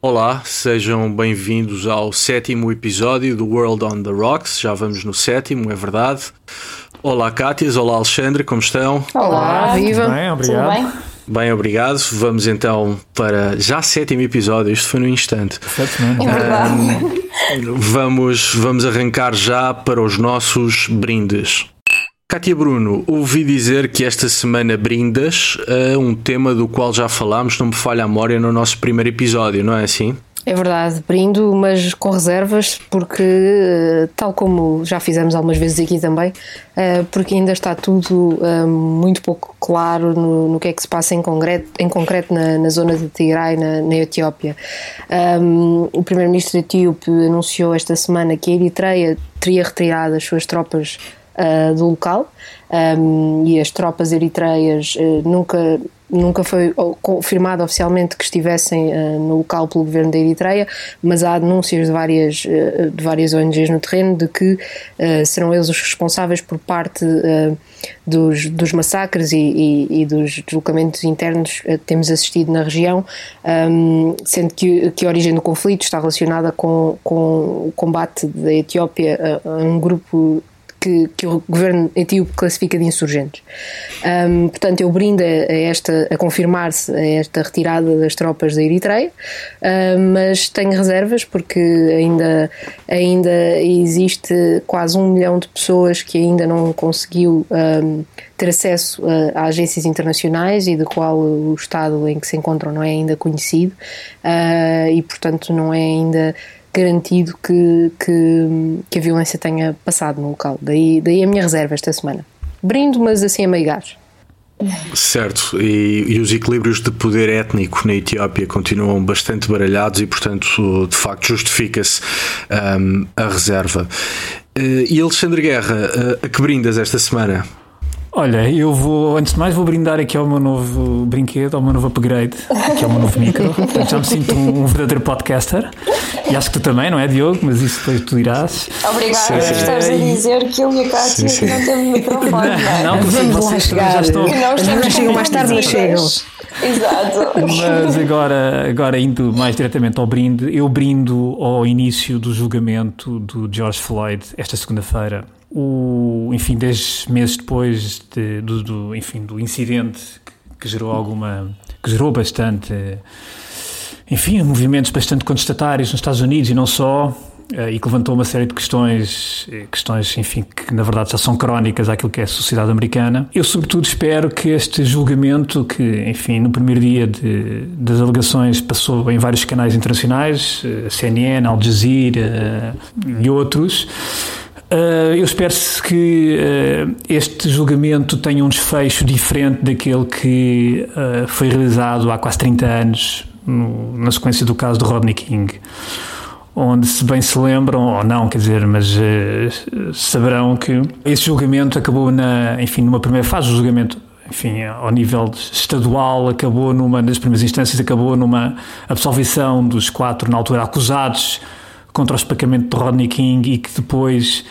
Olá, sejam bem-vindos ao sétimo episódio do World on the Rocks. Já vamos no sétimo, é verdade. Olá, Cátias. Olá, Alexandre, como estão? Olá, viva! Tudo bem, obrigado. Tudo bem? Bem, obrigado. Vamos então para já sétimo episódio. Isto foi no instante. Semanas. É verdade. Vamos, vamos arrancar já para os nossos brindes. Cátia Bruno, ouvi dizer que esta semana brindas a um tema do qual já falámos, não me falha a memória, no nosso primeiro episódio, não é assim? É verdade, brindo, mas com reservas, porque, eh, tal como já fizemos algumas vezes aqui também, eh, porque ainda está tudo eh, muito pouco claro no, no que é que se passa em concreto, em concreto na, na zona de Tigray, na, na Etiópia. O primeiro-ministro etíope anunciou esta semana que a Eritreia teria retirado as suas tropas uh, do local. Um, e as tropas eritreias uh, nunca nunca foi confirmado oficialmente que estivessem uh, no local pelo governo da Eritreia, mas há denúncias de várias, de várias ONGs no terreno de que serão eles os responsáveis por parte dos, dos massacres e, e, e, dos deslocamentos internos que temos assistido na região, um, sendo que, que a origem do conflito está relacionada com, com o combate da Etiópia a, a um grupo que, que o governo etíope classifica de insurgentes. Um, portanto, eu brindo a, esta, a confirmar-se esta retirada das tropas da Eritreia, mas tenho reservas porque ainda, ainda existe quase um milhão de pessoas que ainda não conseguiu um, ter acesso a, a, agências internacionais e do qual o estado em que se encontram não é ainda conhecido uh, e, portanto, não é ainda garantido que, que, que, a violência tenha passado no local. Daí, daí a minha reserva esta semana. Brindo, mas assim a meio gás. Certo, e, e, os equilíbrios de poder étnico na Etiópia continuam bastante baralhados e, portanto, de facto, justifica-se um, a reserva. Uh, e Alexandre Guerra, uh, a que brindas esta semana? Olha, eu vou, antes de mais, vou brindar aqui ao meu novo brinquedo, ao meu novo upgrade, que é o meu novo micro. Portanto, já me sinto um, um, verdadeiro podcaster. E acho que tu também, não é, Diogo? Mas isso depois tu dirás. Obrigada. Estás a dizer que eu e a Cátia sim, não temos microfone. Não, é? não, porque Vamos vocês chegar. já estão. Não chegam mais tarde, mas chegam. Exato. Mas agora, agora indo mais diretamente ao brinde, eu brindo ao início do julgamento do George Floyd esta segunda-feira o, enfim, dez meses depois de, do, do, enfim, do incidente que, que, gerou alguma, que gerou bastante, enfim, movimentos bastante contestatários nos Estados Unidos e não só, eh, e que levantou uma série de questões, eh, questões, enfim, que na verdade já são crónicas àquilo que é a sociedade americana. Eu, sobretudo, espero que este julgamento, que, enfim, no primeiro dia de, das alegações passou em vários canais internacionais, eh, CNN, Al Jazeera e outros, Uh, eu espero que uh, este julgamento tenha um desfecho diferente daquele que uh, foi realizado há quase 30 anos, no, na sequência do caso de Rodney King, onde, se bem se lembram, ou não, quer dizer, mas saberão que esse julgamento acabou, na, enfim, numa primeira fase, o julgamento enfim, ao nível estadual, acabou numa das primeiras instâncias, acabou numa absolvição dos quatro, na altura, acusados contra o espancamento de Rodney King e que depois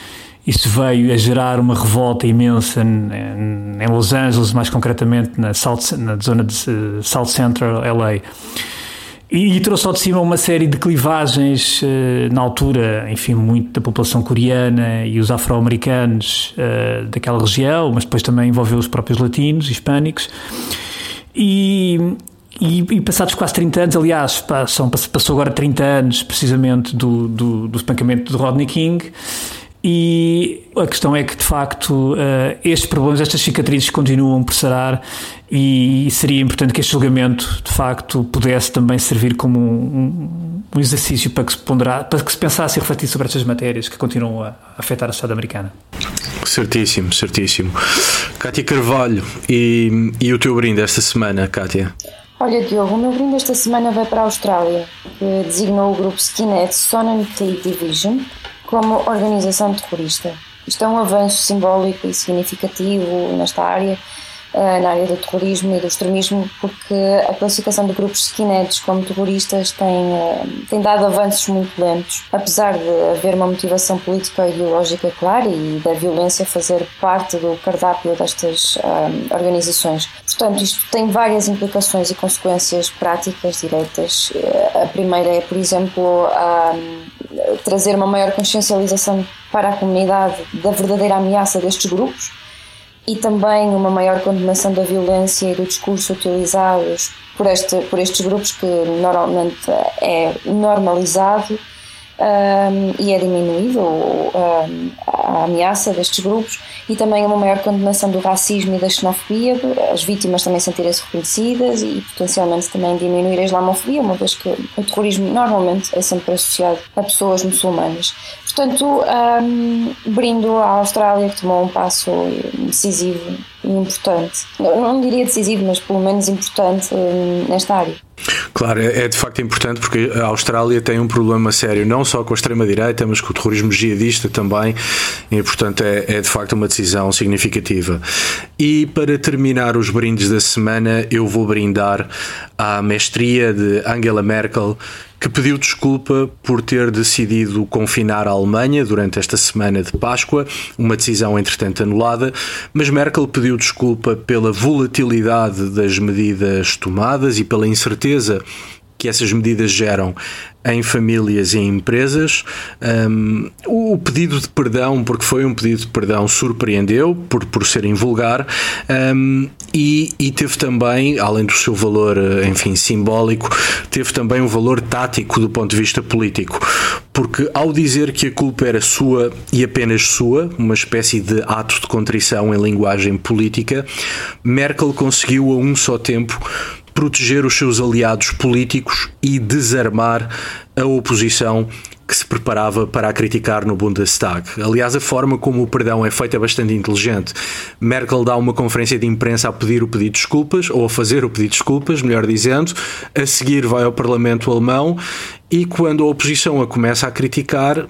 isso veio a gerar uma revolta imensa em, em Los Angeles, mais concretamente na, South, na zona de uh, South Central LA. E, e, trouxe ao de cima uma série de clivagens, uh, na altura, enfim, muito da população coreana e os afro-americanos uh, daquela região, mas depois também envolveu os próprios latinos, hispânicos. E, e, e, passados quase 30 anos, aliás, passam, passou agora 30 anos precisamente do, do, do espancamento de Rodney King. E a questão é que, de facto, uh, estes problemas, estas cicatrizes continuam por sarar e seria importante que este julgamento, de facto, pudesse também servir como um, um exercício para que, se ponderar, para que se pensasse e refletisse sobre estas matérias que continuam a afetar a sociedade americana. Certíssimo, certíssimo. Cátia Carvalho, e, e o teu brinde esta semana, Cátia? Olha, Diogo, o meu brinde esta semana vai para a Austrália, que designou o grupo Skinhead Sonanty Division como organização terrorista. Isto é um avanço simbólico e significativo nesta área, na área do terrorismo e do extremismo, porque a classificação de grupos skinheads como terroristas tem, eh, tem dado avanços muito lentos, apesar de haver uma motivação política e ideológica clara e da violência fazer parte do cardápio destas um, eh, organizações. Portanto, isto tem várias implicações e consequências práticas diretas. A primeira é, por exemplo, um, trazer uma maior consciencialização para a comunidade da verdadeira ameaça destes grupos e também uma maior condenação da violência e do discurso utilizados por, este, por estes grupos que normalmente é normalizado um, e é diminuído um, a ameaça destes grupos e também uma maior condenação do racismo e da xenofobia, as vítimas também sentirem-se reconhecidas e potencialmente também diminuir a islamofobia, uma vez que o terrorismo normalmente é sempre associado a pessoas muçulmanas. Portanto, um, brindo à Austrália que tomou um passo decisivo e importante. Não, não diria decisivo, mas pelo menos importante um, nesta área. Claro, é, é de facto importante porque a Austrália tem um problema sério, não só com a extrema-direita, mas com o terrorismo jihadista também, e portanto é, é, de facto uma decisão significativa. E para terminar os brindes da semana, eu vou brindar à mestria de Angela Merkel que pediu desculpa por ter decidido confinar a Alemanha durante esta semana de Páscoa, uma decisão entretanto anulada, mas Merkel pediu desculpa pela volatilidade das medidas tomadas e pela incerteza que essas medidas geram em famílias e em empresas. Um, o pedido de perdão, porque foi um pedido de perdão, surpreendeu por, por ser invulgar um, e, e, teve também, além do seu valor, enfim, simbólico, teve também um valor tático do ponto de vista político. Porque ao dizer que a culpa era sua e apenas sua, uma espécie de ato de contrição em linguagem política, Merkel conseguiu a um só tempo proteger os seus aliados políticos e desarmar a oposição que se preparava para a criticar no Bundestag. Aliás, a forma como o perdão é feito é bastante inteligente. Merkel dá uma conferência de imprensa a pedir o pedido de desculpas, ou a fazer o pedido de desculpas, melhor dizendo, a seguir vai ao Parlamento alemão e quando a oposição a começa a criticar,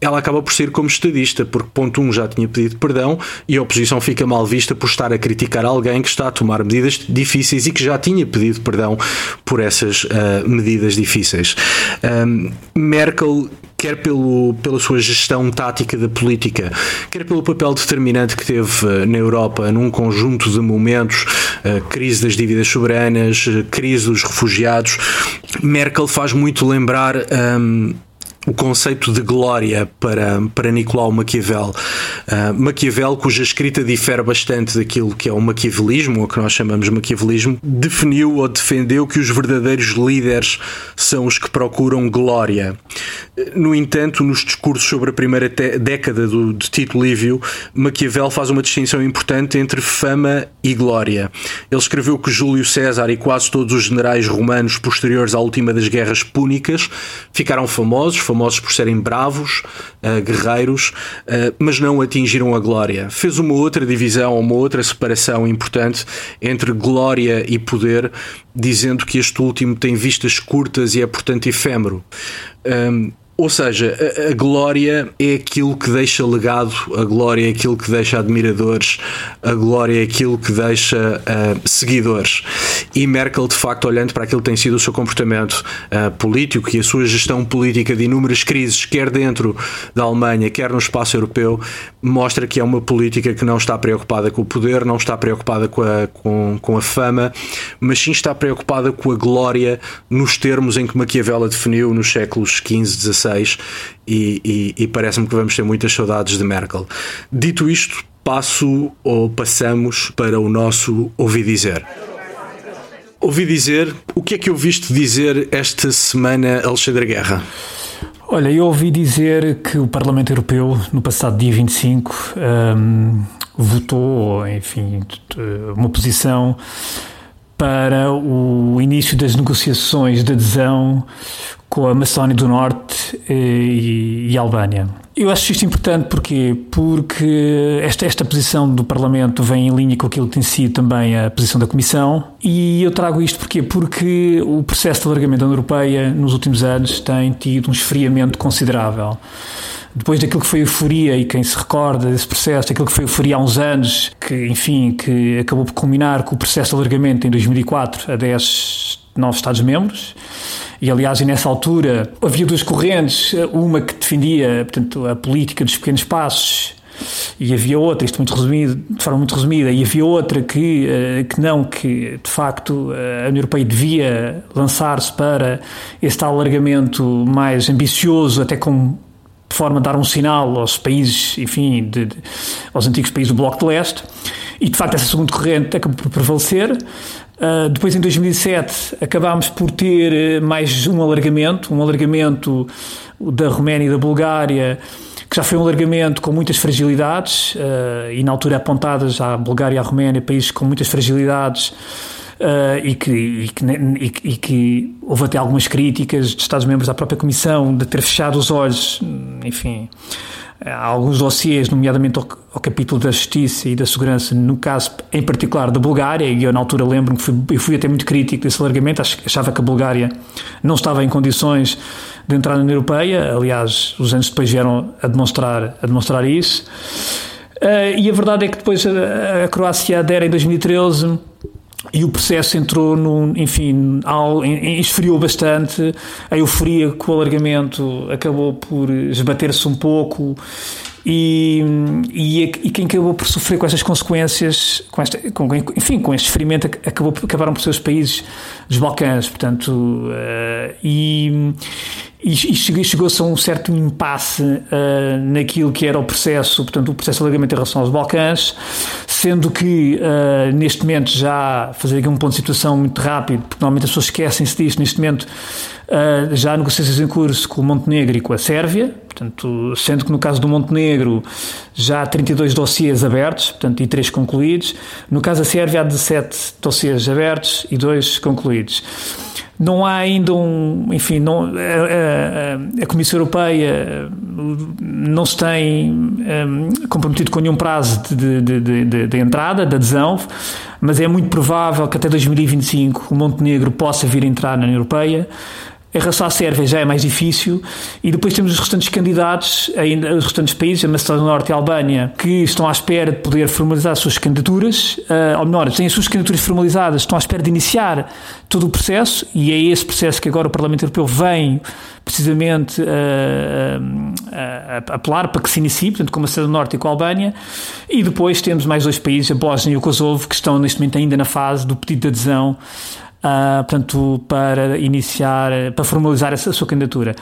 ela acaba por ser como estadista, porque ponto 1 um já tinha pedido perdão e a oposição fica mal vista por estar a criticar alguém que está a tomar medidas difíceis e que já tinha pedido perdão por essas uh, medidas difíceis. Um, Merkel quer pelo, pela sua gestão tática da política, quer pelo papel determinante que teve uh, na Europa num conjunto de momentos, uh, crise das dívidas soberanas, crise dos refugiados, Merkel faz muito lembrar um, o conceito de glória para, para Nicolau Maquiavel. Uh, Maquiavel, cuja escrita difere bastante daquilo que é o maquiavelismo, ou que nós chamamos maquiavelismo, definiu ou defendeu que os verdadeiros líderes são os que procuram glória. No entanto, nos discursos sobre a primeira década do, de Tito Livio, Maquiavel faz uma distinção importante entre fama e glória. Ele escreveu que Júlio César e quase todos os generais romanos posteriores à última das guerras púnicas ficaram famosos, famosos por serem bravos, uh, guerreiros, uh, mas não atingiram a glória. Fez uma outra divisão, uma outra separação importante entre glória e poder, dizendo que este último tem vistas curtas e é, portanto, efêmero. Um, ou seja, a, a, glória é aquilo que deixa legado, a glória é aquilo que deixa admiradores, a glória é aquilo que deixa uh, seguidores. E Merkel, de facto, olhando para aquilo que tem sido o seu comportamento uh, político e a sua gestão política de inúmeras crises, quer dentro da Alemanha, quer no espaço europeu, mostra que é uma política que não está preocupada com o poder, não está preocupada com a, com, com a fama, mas sim está preocupada com a glória nos termos em que Maquiavel a definiu nos séculos XV, XVI e, e, e parece-me que vamos ter muitas saudades de Merkel. Dito isto, passo ou passamos para o nosso Ouvi Dizer. Ouvi dizer, o que é que ouviste dizer esta semana, Alexandre Guerra? Olha, eu ouvi dizer que o Parlamento Europeu, no passado dia 25, um, votou, enfim, uma posição para o início das negociações de adesão com a Macedónia do Norte e, e Albânia. Eu acho isto importante porque, porque esta, esta posição do Parlamento vem em linha com aquilo que tem sido também a posição da Comissão e eu trago isto porque, porque o processo de alargamento da União Europeia nos últimos anos tem tido um esfriamento considerável. Depois daquilo que foi a euforia, e quem se recorda desse processo, daquilo que foi a euforia há uns anos, que, enfim, que acabou por culminar com o processo de alargamento em 2004 a 10 novos Estados-membros, e aliás, nessa altura havia duas correntes, uma que defendia portanto, a política dos pequenos passos e havia outra, isto muito resumido, de forma muito resumida, e havia outra que, eh, que não, que de facto a União Europeia devia lançar-se para tal alargamento mais ambicioso, até com de forma a dar um sinal aos países, enfim, de, de, aos antigos países do Bloco de Leste, e de facto essa segunda corrente acabou por prevalecer. Uh, depois, em 2007, acabámos por ter eh, mais um alargamento, um alargamento da Roménia e da Bulgária, que já foi um alargamento com muitas fragilidades, uh, e na altura apontadas à Bulgária e à Roménia, países com muitas fragilidades, Uh, e, que, e, que, e, e, que, houve até algumas críticas de Estados-membros da própria Comissão de ter fechado os olhos, enfim, alguns dossiês, nomeadamente ao, ao, capítulo da Justiça e da Segurança, no caso em particular da Bulgária, e eu na altura lembro-me que fui, eu fui até muito crítico desse alargamento, achava que a Bulgária não estava em condições de entrar na União Europeia, aliás, os anos depois vieram a demonstrar, a demonstrar isso. Uh, e a verdade é que depois a, a Croácia adere em 2013 e o processo entrou num, enfim, ao, esfriou bastante, a euforia com o alargamento acabou por esbater-se um pouco. E, e, e, quem acabou por sofrer com estas consequências, com esta, com, enfim, com este experimento, acabou, acabaram por ser os países dos Balcãs, portanto, uh, e, e chegou-se a um certo impasse uh, naquilo que era o processo, portanto, o processo de alargamento em relação aos Balcãs, sendo que uh, neste momento já, fazer aqui um ponto de situação muito rápido, porque normalmente as pessoas esquecem-se disto, neste momento uh, já há negociações em curso com o Montenegro e com a Sérvia, portanto, sendo que no caso do Montenegro já há 32 dossiês abertos, portanto, e 3 concluídos, no caso da Sérvia há 17 dossiês abertos e 2 concluídos não há ainda um, enfim, não, a, a, a Comissão Europeia não se tem um, comprometido com nenhum prazo de, de, de, de, entrada, de adesão, mas é muito provável que até 2025 o Montenegro possa vir a entrar na União Europeia. Em relação à Sérvia já é mais difícil. E depois temos os restantes candidatos, ainda os restantes países, a Macedónia do Norte e a Albânia, que estão à espera de poder formalizar as suas candidaturas, uh, ou melhor, têm as suas candidaturas formalizadas, estão à espera de iniciar todo o processo. E é esse processo que agora o Parlamento Europeu vem precisamente uh, uh, apelar para que se inicie, portanto, com a Macedónia do Norte e com a Albânia, e depois temos mais dois países, a Bósnia e o Kosovo, que estão neste momento ainda na fase do pedido de adesão uh, portanto, para iniciar, para formalizar essa sua candidatura.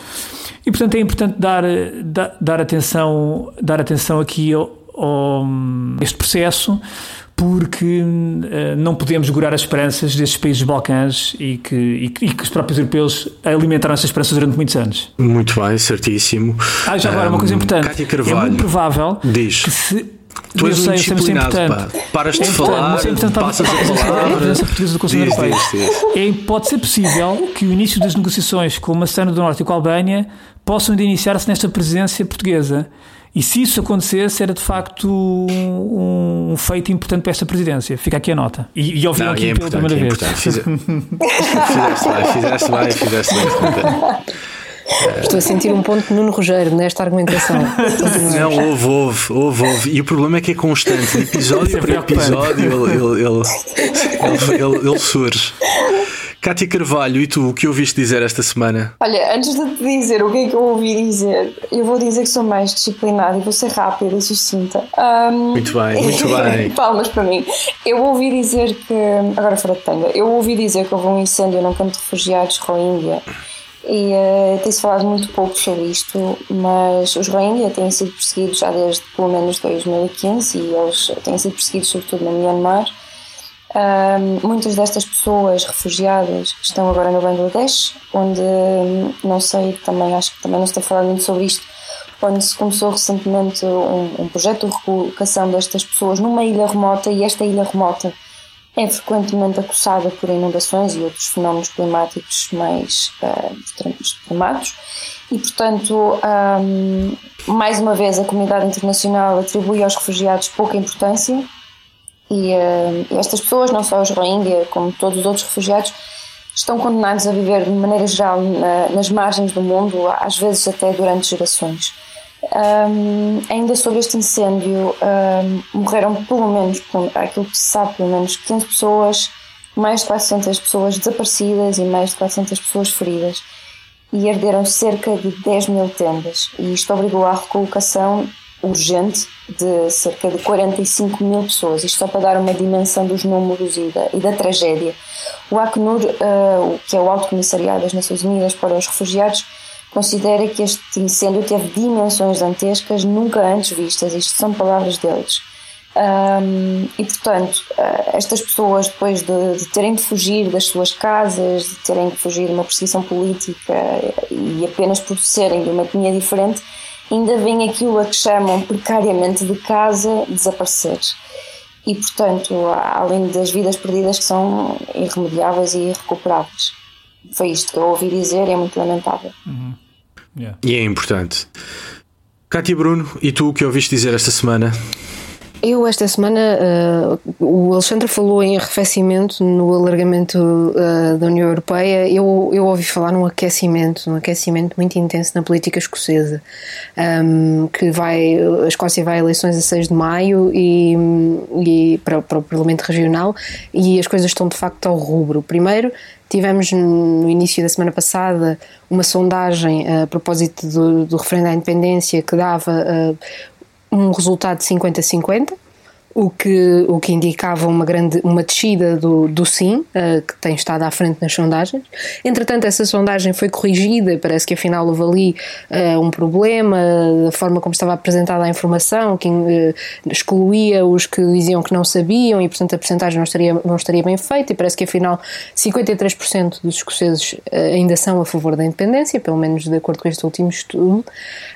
E, portanto, é importante dar, dar, dar atenção, dar atenção aqui ao, ao este processo, porque uh, não podemos segurar as esperanças desses países Balcãs e que, e, e, que os próprios europeus alimentaram essas esperanças durante muitos anos. Muito bem, certíssimo. Ah, já agora, um, uma coisa importante. Carvalho, é muito provável diz. que se Tu és um disciplinado, pá. Paras de falar, passas a palavra. portuguesa do Conselho Europeu. É, pode ser possível que o início das negociações com a Macedónia do Norte e com a Albânia possam iniciar-se nesta presidência portuguesa. E se isso acontecesse, era de facto um, um, feito importante para esta presidência. Fica aqui a nota. E, e ouviram aqui é pela primeira é vez. Fizeste bem, fizeste bem, fizeste bem. Estou a sentir um ponto de Nuno Rogério nesta argumentação. Não, houve, houve, houve, houve. E o problema é que é constante. Episódio por episódio ele, ele, ele, ele, ele surge. Cátia Carvalho, e tu, o que ouviste dizer esta semana? Olha, antes de te dizer o que é que eu ouvi dizer, eu vou dizer que sou mais disciplinada e vou ser rápida e sucinta. Um, muito bem, muito bem. Palmas para mim. Eu ouvi dizer que. Agora fora de tanga. Eu ouvi dizer que houve um incêndio num campo de refugiados com a Índia e uh, tem-se falado muito pouco sobre isto, mas os Rohingya têm sido perseguidos já desde pelo menos 2015 e eles têm sido perseguidos sobretudo no Myanmar. Um, muitas destas pessoas refugiadas estão agora no Bangladesh, onde não sei, também acho que também não estou a falar muito sobre isto, onde se começou recentemente um, um projeto de recolocação destas pessoas numa ilha remota e esta ilha remota é frequentemente acossada por inundações e outros fenómenos climáticos mais uh, extremados e, portanto, um, mais uma vez a comunidade internacional atribui aos refugiados pouca importância e uh, estas pessoas, não só os Rohingya, como todos os outros refugiados, estão condenados a viver de maneira geral na, nas margens do mundo, às vezes até durante gerações. Um, ainda sobre este incêndio, um, morreram pelo menos, aquilo que se sabe, pelo menos 15 pessoas, mais de 400 pessoas desaparecidas e mais de 400 pessoas feridas. E arderam cerca de 10 mil tendas. E isto obrigou à recolocação urgente de cerca de 45 mil pessoas. Isto só para dar uma dimensão dos números e da, e da tragédia. O Acnur, uh, que é o Alto Comissariado das Nações Unidas para os Refugiados, considera que este incêndio teve dimensões dantescas nunca antes vistas. Isto são palavras deles. Um, e portanto, uh, estas pessoas, depois de, de, terem de fugir das suas casas, de terem de fugir de uma perseguição política e apenas por serem de uma etnia diferente, ainda vem aquilo a que chamam precariamente de casa desaparecer. E portanto, além das vidas perdidas que são irremediáveis e irrecuperáveis. Foi isto que eu ouvi dizer e é muito lamentável. Uhum. Yeah. E é importante. Cátia Bruno, e tu o que ouviste dizer esta semana? Eu, esta semana, uh, o Alexandre falou em arrefecimento no alargamento uh, da União Europeia. Eu, eu ouvi falar num aquecimento, um aquecimento muito intenso na política escocesa, um, que vai, a Escócia vai a eleições a 6 de maio e, e para, para o Parlamento Regional e as coisas estão de facto ao rubro. Primeiro, Tivemos no início da semana passada uma sondagem a propósito do, do referendo à independência que dava um resultado de 50-50 o que, o que indicava uma grande uma descida do, do sim, uh, que tem estado à frente nas sondagens. Entretanto, essa sondagem foi corrigida, parece que afinal houve ali uh, um problema, da forma como estava apresentada a informação, que uh, excluía os que diziam que não sabiam e, portanto, a porcentagem não estaria, não estaria bem feita, e parece que afinal 53% dos escoceses ainda são a favor da independência, pelo menos de acordo com este último estudo.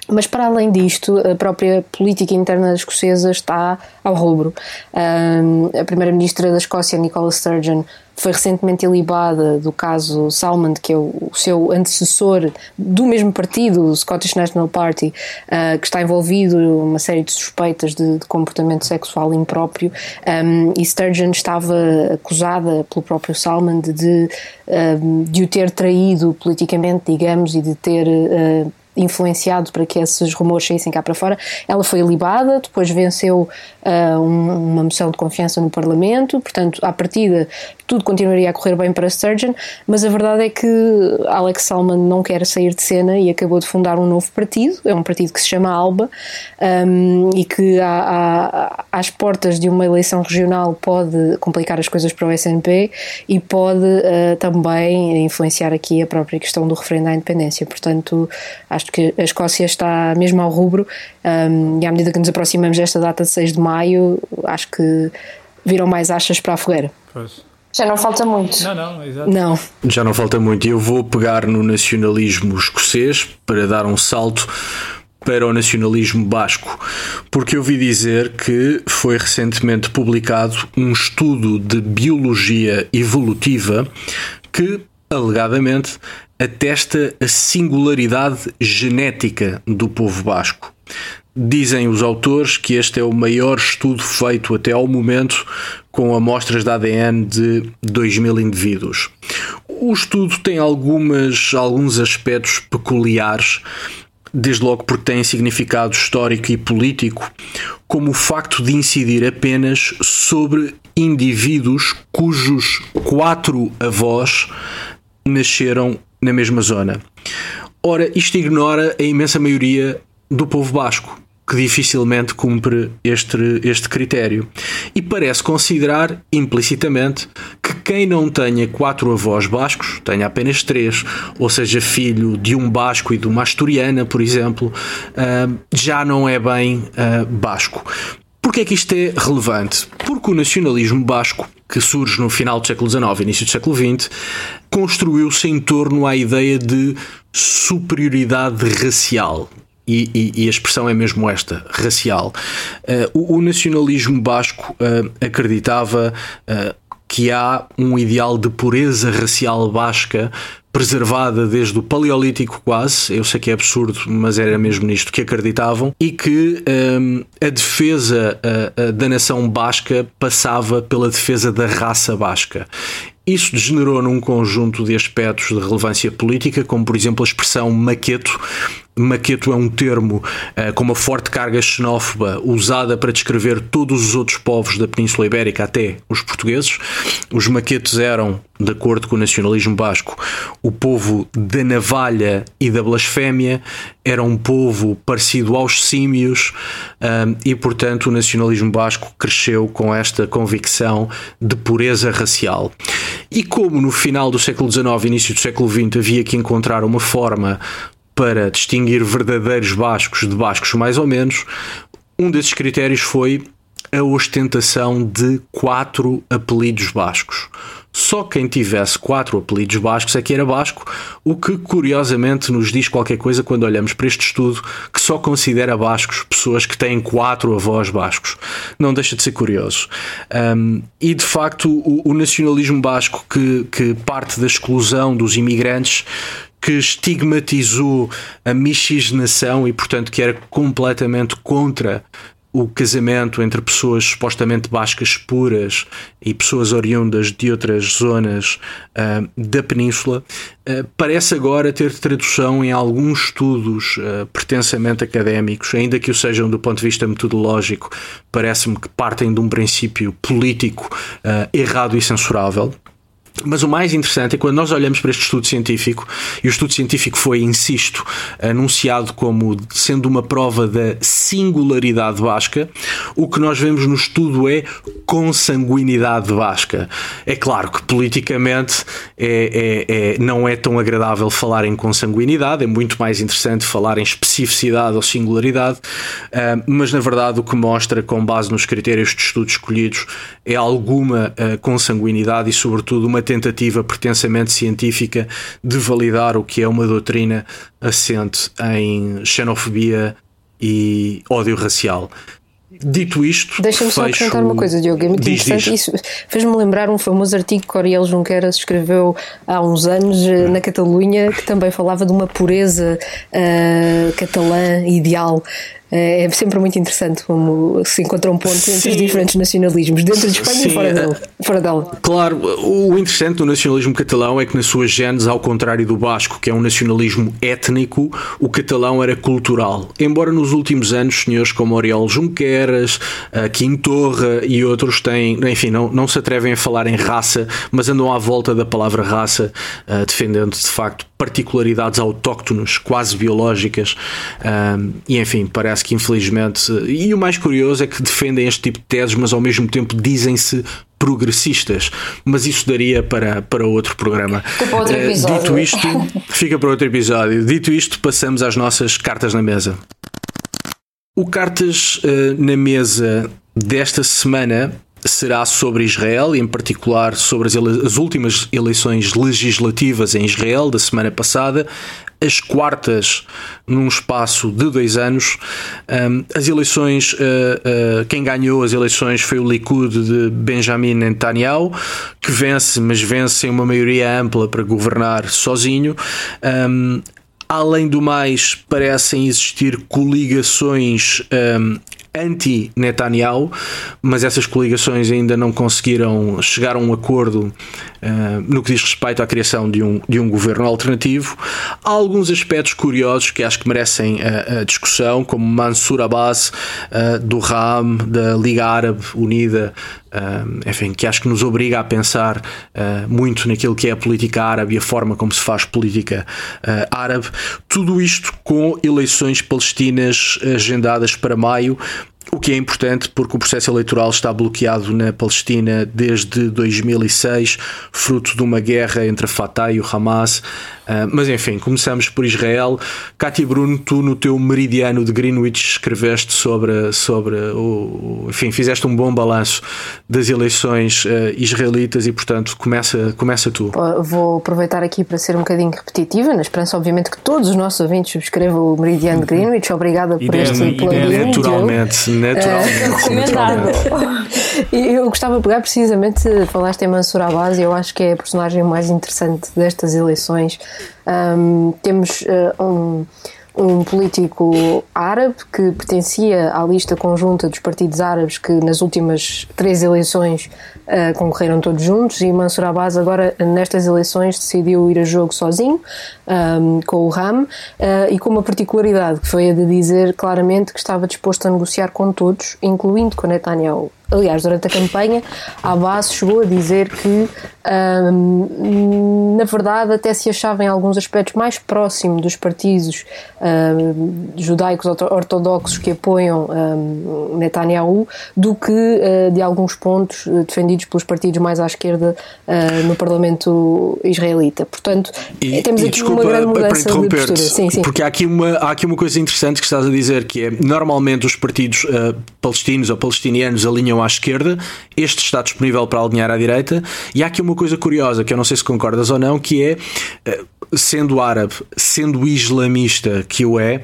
Mas, para além disto, a própria política interna escocesa está ao rubro. Um, a primeira-ministra da Escócia, Nicola Sturgeon, foi recentemente ilibada do caso Salmond, que é o, seu antecessor do mesmo partido, o Scottish National Party, uh, que está envolvido uma série de suspeitas de, de comportamento sexual impróprio, um, e Sturgeon estava acusada pelo próprio Salmond de, de o ter traído politicamente, digamos, e de ter uh, influenciado para que esses rumores saíssem cá para fora. Ela foi libada, depois venceu uh, uma moção de confiança no Parlamento, portanto, à partida, tudo continuaria a correr bem para Sturgeon, mas a verdade é que Alex Salmond não quer sair de cena e acabou de fundar um novo partido, é um partido que se chama ALBA um, e que há, há, às portas de uma eleição regional pode complicar as coisas para o SNP e pode uh, também influenciar aqui a própria questão do referendo à independência. Portanto, acho que a Escócia está mesmo ao rubro um, e à medida que nos aproximamos desta data de 6 de maio, acho que viram mais achas para a fogueira. Pois. Já não falta muito. Não, não, exato. Não. Já não falta muito. E eu vou pegar no nacionalismo escocês para dar um salto para o nacionalismo basco, porque eu ouvi dizer que foi recentemente publicado um estudo de biologia evolutiva que, alegadamente, atesta a singularidade genética do povo basco. Dizem os autores que este é o maior estudo feito até ao momento com amostras de ADN de 2 mil indivíduos. O estudo tem algumas, alguns aspectos peculiares, desde logo porque tem significado histórico e político, como o facto de incidir apenas sobre indivíduos cujos quatro avós nasceram na mesma zona. Ora, isto ignora a imensa maioria do povo basco, que dificilmente cumpre este, este critério. E parece considerar implicitamente que quem não tenha quatro avós bascos, tenha apenas três, ou seja, filho de um basco e de uma asturiana, por exemplo, ah, já não é bem ah, basco. Porquê é que isto é relevante? Porque o nacionalismo basco, que surge no final do século XIX e início do século XX, construiu-se em torno à ideia de superioridade racial. E, e, e, a expressão é mesmo esta, racial. Uh, o, o, nacionalismo basco uh, acreditava uh, que há um ideal de pureza racial basca preservada desde o Paleolítico quase, eu sei que é absurdo, mas era mesmo nisto que acreditavam, e que um, a defesa uh, da nação basca passava pela defesa da raça basca. Isso degenerou num conjunto de aspectos de relevância política, como por exemplo a expressão maqueto. Maqueto é um termo uh, com uma forte carga xenófoba usada para descrever todos os outros povos da Península Ibérica, até os portugueses. Os maquetos eram, de acordo com o nacionalismo basco, o povo da navalha e da blasfémia, era um povo parecido aos símios um, e, portanto, o nacionalismo basco cresceu com esta convicção de pureza racial. E como no final do século XIX e início do século XX havia que encontrar uma forma para distinguir verdadeiros bascos de bascos mais ou menos, um desses critérios foi a ostentação de quatro apelidos bascos. Só quem tivesse quatro apelidos bascos é que era basco, o que curiosamente nos diz qualquer coisa quando olhamos para este estudo que só considera bascos pessoas que têm quatro avós bascos. Não deixa de ser curioso. Um, e de facto, o, o nacionalismo basco que, que parte da exclusão dos imigrantes que estigmatizou a miscigenação e, portanto, que era completamente contra o casamento entre pessoas supostamente bascas puras e pessoas oriundas de outras zonas uh, da península, uh, parece agora ter tradução em alguns estudos uh, pretensamente académicos, ainda que o sejam do ponto de vista metodológico, parece-me que partem de um princípio político errado e censurável. Mas o mais interessante é quando nós olhamos para este estudo científico, e o estudo científico foi, insisto, anunciado como sendo uma prova da singularidade basca, o que nós vemos no estudo é consanguinidade basca. É claro que politicamente é, é, é, não é tão agradável falar em consanguinidade, é muito mais interessante falar em especificidade ou singularidade, uh, mas na verdade o que mostra, com base nos critérios de estudo escolhidos, é alguma uh, consanguinidade e, sobretudo, uma tentativa pretensamente científica de validar o que é uma doutrina assente em xenofobia e ódio racial. Dito isto, deixa-me só acrescentar uma coisa, Diogo. É muito diz, interessante. Diz. Isso fez-me lembrar um famoso artigo que Oriel Junqueras escreveu há uns anos eh, na Catalunha, que também falava de uma pureza uh, catalã ideal. É, é sempre muito interessante como se encontra um ponto entre os diferentes nacionalismos, dentro de Espanha Sim, e fora dela, fora dela. Claro, o interessante do nacionalismo catalão é que, na sua genes, ao contrário do basco, que é um nacionalismo étnico, o catalão era cultural. Embora nos últimos anos, senhores como Oriol Junqueras, Quintorra e outros têm, enfim, não, não se atrevem a falar em raça, mas andam à volta da palavra raça, defendendo de facto particularidades autóctones, quase biológicas, e enfim, parece que infelizmente. E o mais curioso é que defendem este tipo de teses, mas ao mesmo tempo dizem-se progressistas, mas isso daria para, para outro programa. Para outro eh, episódio. Dito isto, fica para outro episódio. Dito isto, passamos às nossas cartas na mesa. O cartas uh, na mesa desta semana será sobre Israel e, em particular, sobre as, as, últimas eleições legislativas em Israel da semana passada, as quartas num espaço de dois anos. Um, as eleições, uh, uh, quem ganhou as eleições foi o Likud de Benjamin Netanyahu, que vence, mas vence em uma maioria ampla para governar sozinho. Um, Além do mais, parecem existir coligações um, anti-Netanyahu, mas essas coligações ainda não conseguiram chegar a um acordo no que diz respeito à criação de um, de um governo alternativo. Há alguns aspectos curiosos que acho que merecem a, a discussão, como Mansur Abbas, uh, do RAM, da Liga Árabe Unida, enfim, que acho que nos obriga a pensar muito naquilo que é a política árabe e a forma como se faz política árabe. Tudo isto com eleições palestinas agendadas para maio o que é importante porque o processo eleitoral está bloqueado na Palestina desde 2006, fruto de uma guerra entre a Fatah e o Hamas. Uh, mas enfim, começamos por Israel. Cátia Bruno, tu no teu meridiano de Greenwich escreveste sobre, sobre o. Enfim, fizeste um bom balanço das eleições uh, israelitas e, portanto, começa, começa tu. Vou aproveitar aqui para ser um bocadinho repetitiva, na esperança, obviamente, que todos os nossos ouvintes subscrevam o meridiano de Greenwich. Obrigada por este plugin. Naturalmente, Naturalmente. Uh, recomendado. eu gostava de pegar precisamente, falaste em Mansur Abbas, eu acho que é a personagem mais interessante destas eleições. Um, temos uh, um um político árabe que pertencia à lista conjunta dos partidos árabes que nas últimas três eleições uh, concorreram todos juntos e Mansour Abbas agora nestas eleições decidiu ir a jogo sozinho um, com o RAM uh, e com uma particularidade que foi a de dizer claramente que estava disposto a negociar com todos, incluindo com Netanyahu. Aliás, durante a campanha, a base chegou a dizer que, hum, na verdade, até se achava em alguns aspectos mais próximo dos partidos hum, judaicos ortodoxos que apoiam hum, Netanyahu do que uh, de alguns pontos uh, defendidos pelos partidos mais à esquerda uh, no Parlamento israelita. Portanto, e, temos e aqui desculpa, uma grande mudança de postura. Sim, sim. Porque há aqui, uma, há aqui uma coisa interessante que estás a dizer, que é, normalmente os partidos palestinos ou palestinianos alinham alinham à esquerda, este está disponível para alinhar à direita, e há aqui uma coisa curiosa que eu não sei se concordas ou não, que é, eh, sendo árabe, sendo islamista que o é,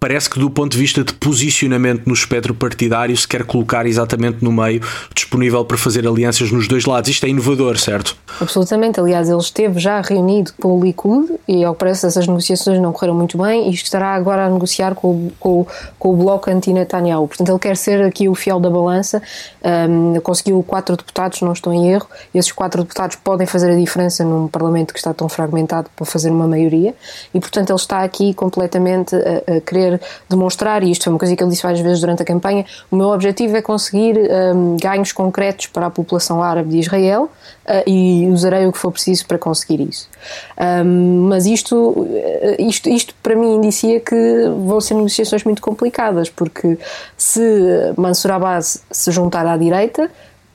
parece que do ponto de vista de posicionamento no espectro partidário se quer colocar exatamente no meio, disponível para fazer alianças nos dois lados. Isto é inovador, certo? Absolutamente. Aliás, ele esteve já reunido com o Likud e, ao parece, essas negociações não correram muito bem e estará agora a negociar com, com, com o bloco anti-Netanyahu. Portanto, ele quer ser aqui o fiel da balança. Um, conseguiu quatro deputados, não estou em erro. Esses quatro deputados podem fazer a diferença num parlamento que está tão fragmentado para fazer uma maioria e, portanto, ele está aqui completamente a, a querer demonstrar, e isto foi uma coisa que ele disse várias vezes durante a campanha, o meu objetivo é conseguir um, ganhos concretos para a população árabe de Israel uh, e usarei o que for preciso para conseguir isso. Um, mas isto, uh, isto, isto para mim indicia que vão ser negociações muito complicadas, porque se Mansur Abbas se juntar à direita,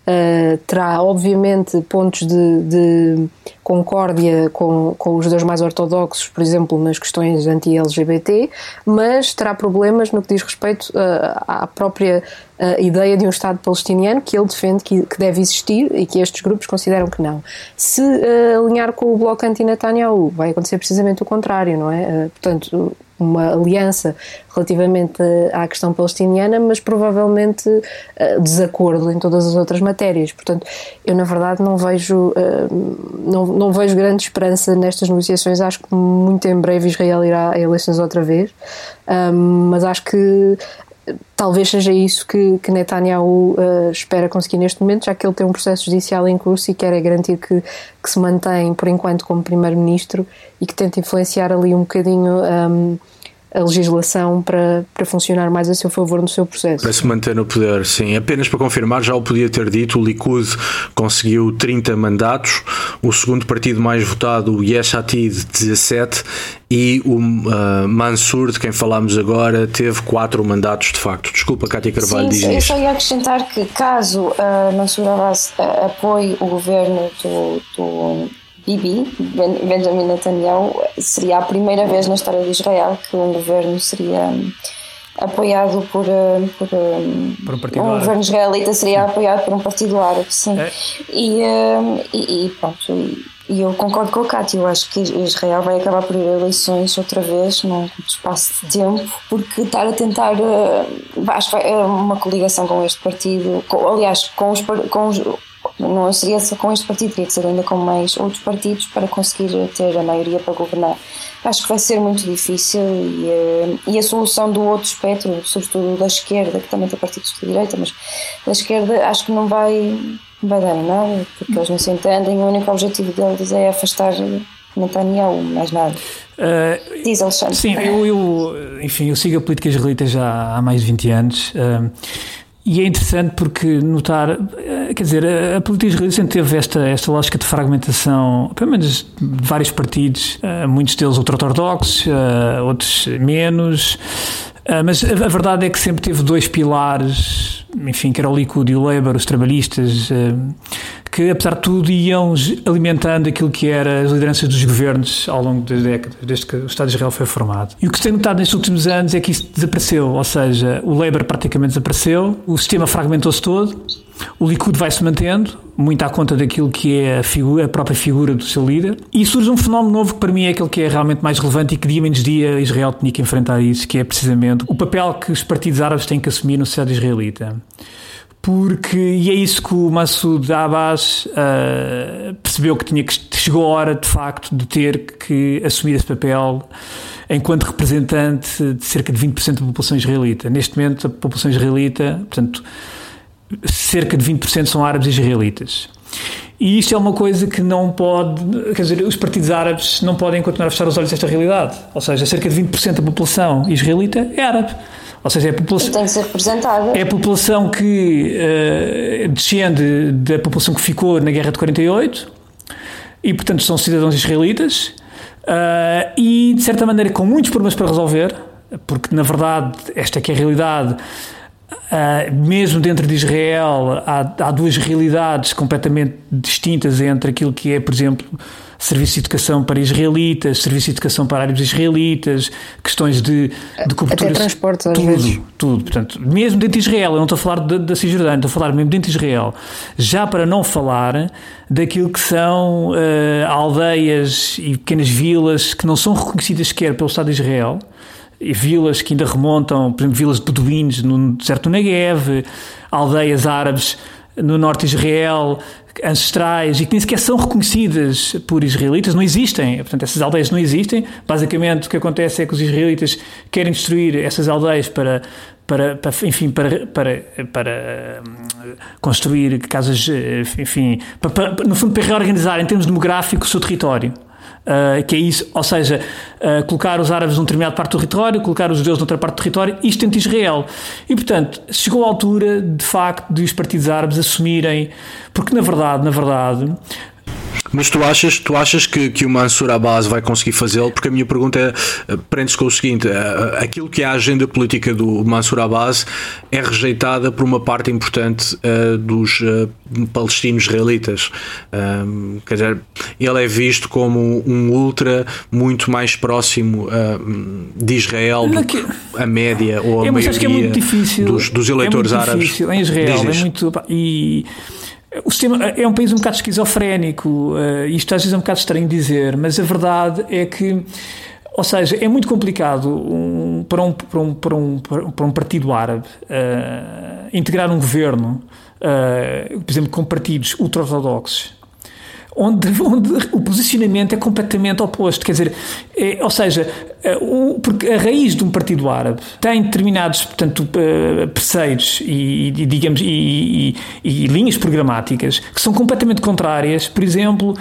Uh, terá obviamente pontos de, de concórdia com, com, os judeus mais ortodoxos, por exemplo, nas questões anti-LGBT, mas terá problemas no que diz respeito uh, à própria uh, ideia de um Estado palestiniano que ele defende que, que, deve existir e que estes grupos consideram que não. Se alinhar com o bloco anti-Netanyahu, vai acontecer precisamente o contrário, não é? portanto, uma aliança relativamente à questão palestiniana, mas provavelmente uh, desacordo em todas as outras matérias. Portanto, eu na verdade não vejo, uh, não, não vejo grande esperança nestas negociações. Acho que muito em breve Israel irá a eleições outra vez, mas acho que talvez seja isso que, que Netanyahu uh, espera conseguir neste momento, já que ele tem um processo judicial em curso e quer é garantir que, que se mantém por enquanto como primeiro-ministro e que tenta influenciar ali um bocadinho um, a legislação para, para funcionar mais a seu favor no seu processo. Para se manter no poder, sim. Apenas para confirmar, já o podia ter dito, o Likud conseguiu 30 mandatos, o segundo partido mais votado, o Yesh Atid, 17, e o uh, Mansur, de quem falámos agora, teve quatro mandatos de facto. Desculpa, Cátia Carvalho, Sim, diz eu só ia acrescentar que caso uh, Mansur Abbas uh, apoie o governo do, do Bibi, Benjamin Netanyahu, seria a primeira vez na história de Israel que um governo seria hum, apoiado por, hum, por, hum, por um, partido um governo israelita seria sim. apoiado por um partido árabe, sim. É. E, e, e, pronto, e eu concordo com o Cátia, eu acho que Israel vai acabar por ir a eleições outra vez num espaço de tempo, porque estar a tentar, acho que é uma coligação com este partido, com, aliás, com os, com os não seria só com este partido, teria que ser ainda com mais outros partidos para conseguir ter a maioria para governar. Acho que vai ser muito difícil e, eh, e a solução do outro espectro, sobretudo da esquerda, que também tem partidos de direita, mas da esquerda acho que não vai, vai dar nada, porque eles não se entendem. O único objetivo deles é afastar Netanyahu, mais nada. Uh, Diz Alexandre. Sim, eu, eu, enfim, eu sigo a política israelita já há mais de 20 anos. Uh, e é interessante porque notar, eh, quer dizer, a, política israelita sempre teve esta, esta lógica de fragmentação, pelo menos de vários partidos, uh, muitos deles ultra-ortodoxos, uh, outros menos, mas a, verdade é que sempre teve dois pilares, enfim, que era o Likud e o Labour, os trabalhistas, que, apesar de tudo, iam alimentando aquilo que era as lideranças dos governos ao longo das décadas, desde que o Estado de Israel foi formado. E o que se tem notado nestes últimos anos é que isso desapareceu, ou seja, o Labour praticamente desapareceu, o sistema fragmentou-se todo, o Likud vai se mantendo, muito à conta daquilo que é a, figura, a, própria figura do seu líder, e surge um fenómeno novo que para mim é aquele que é realmente mais relevante e que dia menos dia Israel tinha que enfrentar isso, que é precisamente o papel que os partidos árabes têm que assumir na sociedade israelita porque e é isso que o Massoud Abbas uh, percebeu que tinha que chegou a hora de facto de ter que assumir esse papel enquanto representante de cerca de 20% da população israelita. Neste momento a população israelita, portanto, cerca de 20% são árabes israelitas. E isto é uma coisa que não pode, quer dizer, os partidos árabes não podem continuar a fechar os olhos a esta realidade. Ou seja, cerca de 20% da população israelita é árabe. Ou seja, é a população. tem que ser representada. É a população que uh, descende da população que ficou na Guerra de 48 e, portanto, são cidadãos israelitas uh, e, de certa maneira, com muitos problemas para resolver, porque, na verdade, esta é que é a realidade. Uh, mesmo dentro de Israel, há, há duas realidades completamente distintas entre aquilo que é, por exemplo, serviço de educação para israelitas, serviço de educação para árabes israelitas, questões de, de cobertura. Até transportes, às tudo, vezes. Tudo, portanto, mesmo dentro de Israel, eu não estou a falar da Cisjordânia, estou a falar mesmo dentro de Israel, já para não falar daquilo que são uh, aldeias e pequenas vilas que não são reconhecidas sequer pelo Estado de Israel, e vilas que ainda remontam, por exemplo, vilas de beduínos no deserto do Negev, aldeias árabes no norte de Israel, ancestrais e que nem sequer são reconhecidas por israelitas, não existem. Portanto, essas aldeias não existem. Basicamente, o que acontece é que os israelitas querem destruir essas aldeias para, para, para enfim, para, para, para hum, construir casas, eh, enfim, para, no fundo, para reorganizar em termos demográficos o seu território. Uh, que é isso, ou seja, uh, colocar os árabes num determinado parte do território, colocar os judeus noutra parte do território, isto dentro de Israel. E, portanto, chegou a altura, de facto, de os partidos árabes assumirem, porque, na verdade, na verdade, mas tu achas, tu achas que, que o Mansur Abbas vai conseguir fazê-lo? Porque a minha pergunta é, prende-se com o seguinte: eh, aquilo que é a agenda política do Mansur Abbas é rejeitada por uma parte importante uh, dos uh, palestinos israelitas. Um, quer dizer, ele é visto como um ultra muito mais próximo uh, de Israel do que a média ou a é, maioria é dos, dos eleitores é muito árabes. Difícil. Em Israel é muito. E, o sistema é um país um bocado esquizofrénico, uh, isto às vezes é um bocado estranho dizer, mas a verdade é que, ou seja, é muito complicado um, para, um, para, um, para, um, para um partido árabe uh, integrar um governo, uh, por exemplo, com partidos ultra-ortodoxos onde, onde o posicionamento é completamente oposto. Quer dizer, é, ou seja, é, o, porque a raiz de um partido árabe tem determinados, portanto, eh, preceitos e, e digamos, e, e, e, linhas programáticas que são completamente contrárias, por exemplo,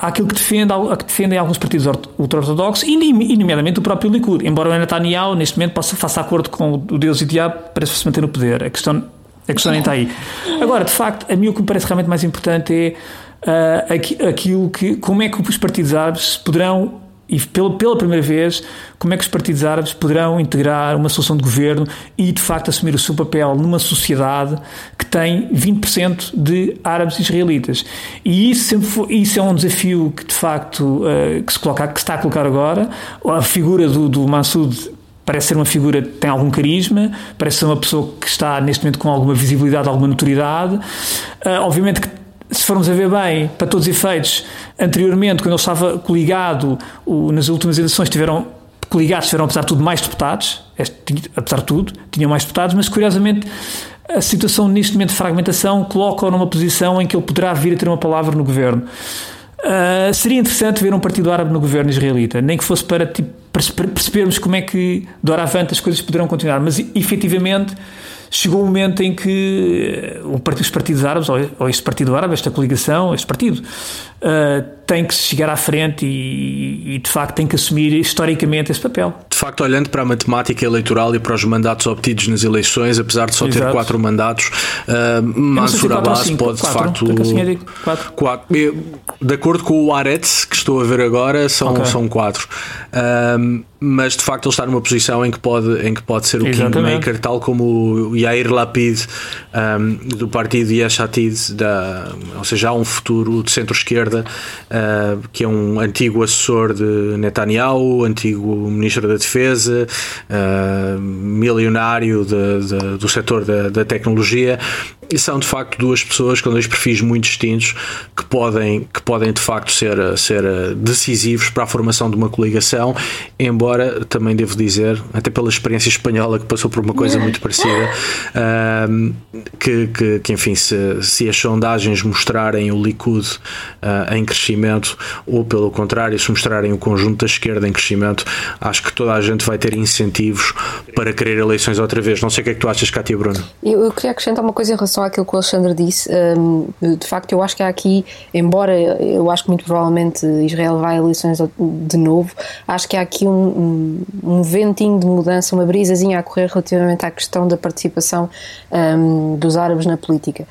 àquilo que, defende, que defendem alguns partidos ultra-ortodoxos e, nomeadamente, o próprio Likud. Embora o Netanyahu, neste momento, possa, faça acordo com o Deus e o Diabo para se manter no poder. A questão, a questão nem está aí. Agora, de facto, a mim o que me parece realmente mais importante é uh, aquilo que, como é que os partidos árabes poderão e pela, pela primeira vez, como é que os partidos árabes poderão integrar uma solução de governo e, de facto, assumir o seu papel numa sociedade que tem 20% de árabes israelitas. E isso, sempre foi, isso é um desafio que, de facto, uh, que, se coloca, que se está a colocar agora. A figura do, do Massoud parece ser uma figura que tem algum carisma, parece ser uma pessoa que está, neste momento, com alguma visibilidade, alguma notoriedade. Uh, obviamente que se formos a ver bem, para todos os efeitos, anteriormente, quando ele estava coligado, o, nas últimas eleições tiveram coligados, tiveram, apesar de tudo, mais deputados, apesar de tudo, tinham mais deputados, mas curiosamente a situação neste momento de fragmentação coloca-o numa posição em que ele poderá vir a ter uma palavra no governo. Uh, seria interessante ver um partido árabe no governo israelita, nem que fosse para, tipo, percebermos como é que, de hora avante, as coisas poderão continuar, mas efetivamente chegou o momento em que eh, os partidos árabes, ou este partido árabe, esta coligação, este partido, uh, tem que chegar à frente e, e, de facto tem que assumir historicamente esse papel. de facto, olhando para a matemática eleitoral e para os mandatos obtidos nas eleições, apesar de só Exato. ter quatro mandatos, uh, Mansur Abbas pode quatro, de facto. Quatro. quatro. De acordo com o Aretz, que estou a ver agora, são, okay. são quatro. Um, mas de facto ele está numa posição em que pode, em que pode ser o Exatamente. kingmaker, tal como o Yair Lapid um, do partido Yesh Atid, da, ou seja, há um futuro de centro-esquerda uh, que é um antigo assessor de Netanyahu, antigo ministro da Defesa, uh, milionário de, de, do setor da, da tecnologia e são de facto duas pessoas com dois perfis muito distintos que podem, que podem de facto ser, ser decisivos para a formação de uma coligação, embora também devo dizer, até pela experiência espanhola que passou por uma coisa muito parecida, que, que, que, enfim, se, se as sondagens mostrarem o Likud uh, em crescimento, ou pelo contrário, se mostrarem o conjunto da esquerda em crescimento, acho que toda a gente vai ter incentivos para querer eleições outra vez. Não sei o que é que tu achas, Cátia Bruno. Eu, eu queria acrescentar uma coisa em relação relação àquilo que o Alexandre disse, um, de facto, eu acho que há aqui, embora eu acho que muito provavelmente Israel vai a eleições de novo, acho que há aqui um, um, um ventinho de mudança, uma brisazinha a correr relativamente à questão da participação um, dos árabes na política.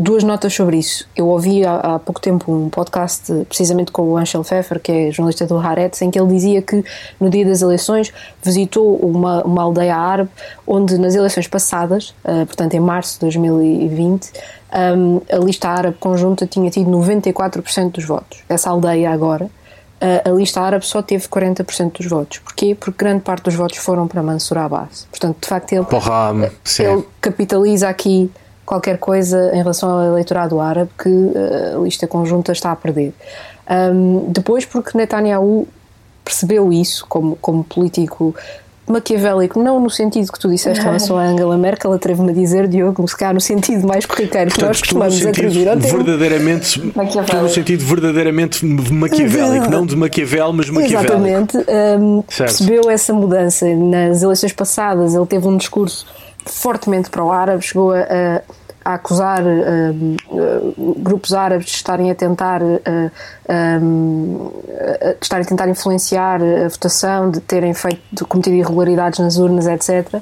Duas notas sobre isso. Eu ouvi há, há, pouco tempo um podcast precisamente com o Anshel Pfeffer, que é jornalista do Haaretz, em que ele dizia que no dia das eleições visitou uma, uma aldeia árabe onde nas eleições passadas, uh, portanto em março de 2020, um, a lista árabe conjunta tinha tido 94% dos votos. Essa aldeia agora, a lista árabe só teve 40% dos votos. Porquê? Porque grande parte dos votos foram para Mansur Abbas. Portanto, de facto, ele, Porra, ele capitaliza aqui qualquer coisa em relação ao eleitorado árabe que eh, a lista conjunta está a perder. Um, depois, porque Netanyahu percebeu isso como, como político maquiavélico, não no sentido que tu disseste em relação a Angela Merkel, atrevo-me a dizer, Diogo, se calhar no sentido mais corriqueiro que nós costumamos atribuir ao verdadeiramente, no sentido verdadeiramente maquiavélico, não de Maquiavel, mas maquiavélico. Exatamente, um, percebeu essa mudança. Nas eleições passadas, ele teve um discurso fortemente para o árabe, chegou a, a a acusar uh, uh, grupos árabes de estarem a tentar uh, de estarem a tentar influenciar a votação, de terem feito, de cometido irregularidades nas urnas, etc.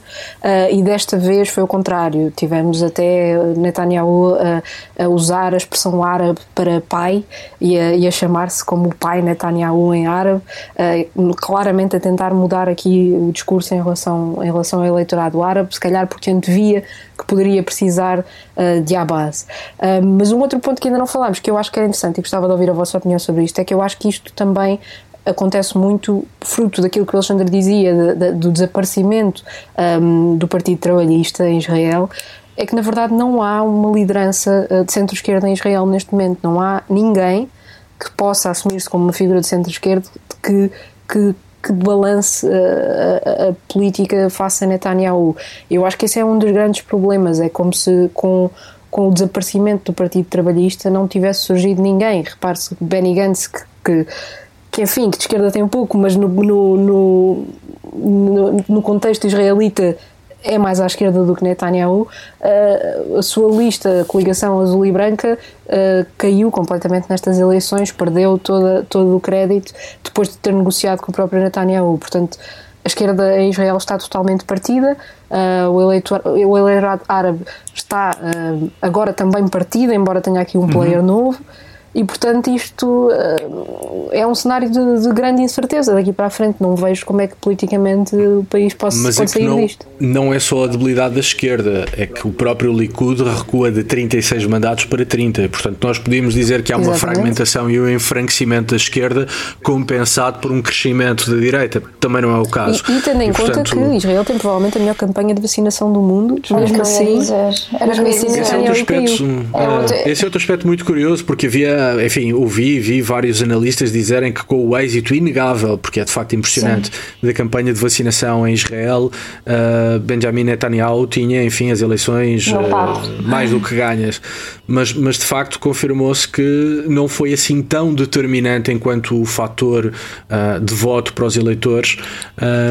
e desta vez foi o contrário. Tivemos até Netanyahu a, a usar a expressão árabe para pai e a, e a chamar-se como pai Netanyahu em árabe, claramente a tentar mudar aqui o discurso em relação, em relação ao eleitorado árabe, se calhar porque antevia que poderia precisar uh, de Abbas. Uh, mas um outro ponto que ainda não falámos, que eu acho que é interessante e gostava de ouvir a vossa opinião sobre isto, é que eu acho que isto também acontece muito fruto daquilo que o Alexandre dizia, de, de, do desaparecimento um, do Partido Trabalhista em Israel, é que na verdade não há uma liderança de centro-esquerda em Israel neste momento. Não há ninguém que possa assumir-se como uma figura de centro-esquerda que, que que balance eh, a, a, política face a Netanyahu. Eu acho que esse é um dos grandes problemas. É como se com, com o desaparecimento do Partido Trabalhista não tivesse surgido ninguém. Repare-se que Benny Gantz, que, que, que, enfim, que de esquerda tem pouco, mas no, no, no, no contexto israelita é mais à esquerda do que Netanyahu, uh, a sua lista, a coligação azul e branca, uh, caiu completamente nestas eleições, perdeu toda, todo o crédito depois de ter negociado com o próprio Netanyahu. Portanto, a esquerda em Israel está totalmente partida, uh, o, eleitor, o eleitorado árabe está agora também partido, embora tenha aqui um uhum. player uhum. novo e portanto isto uh, é um cenário de, de, grande incerteza daqui para a frente. Não vejo como é que politicamente o país possa, Mas pode é sair não, disto. Não é só a debilidade da esquerda, é que o próprio Likud recua de 36 mandatos para 30. Portanto, nós podemos dizer que há uma Exatamente. fragmentação e um enfraquecimento da esquerda compensado por um crescimento da direita. Também não é o caso. E, e tendo em e, conta portanto, que Israel tem provavelmente a melhor campanha de vacinação do mundo, mesmo assim. Esse é outro aspecto muito curioso, porque havia enfim, ouvi vi vários analistas dizerem que com o êxito inegável, porque é de facto impressionante, Sim. da campanha de vacinação em Israel, uh, Benjamin Netanyahu tinha, enfim, as eleições uh, mais do que ganhas. Mas, mas de facto confirmou-se que não foi assim tão determinante enquanto o fator uh, de voto para os eleitores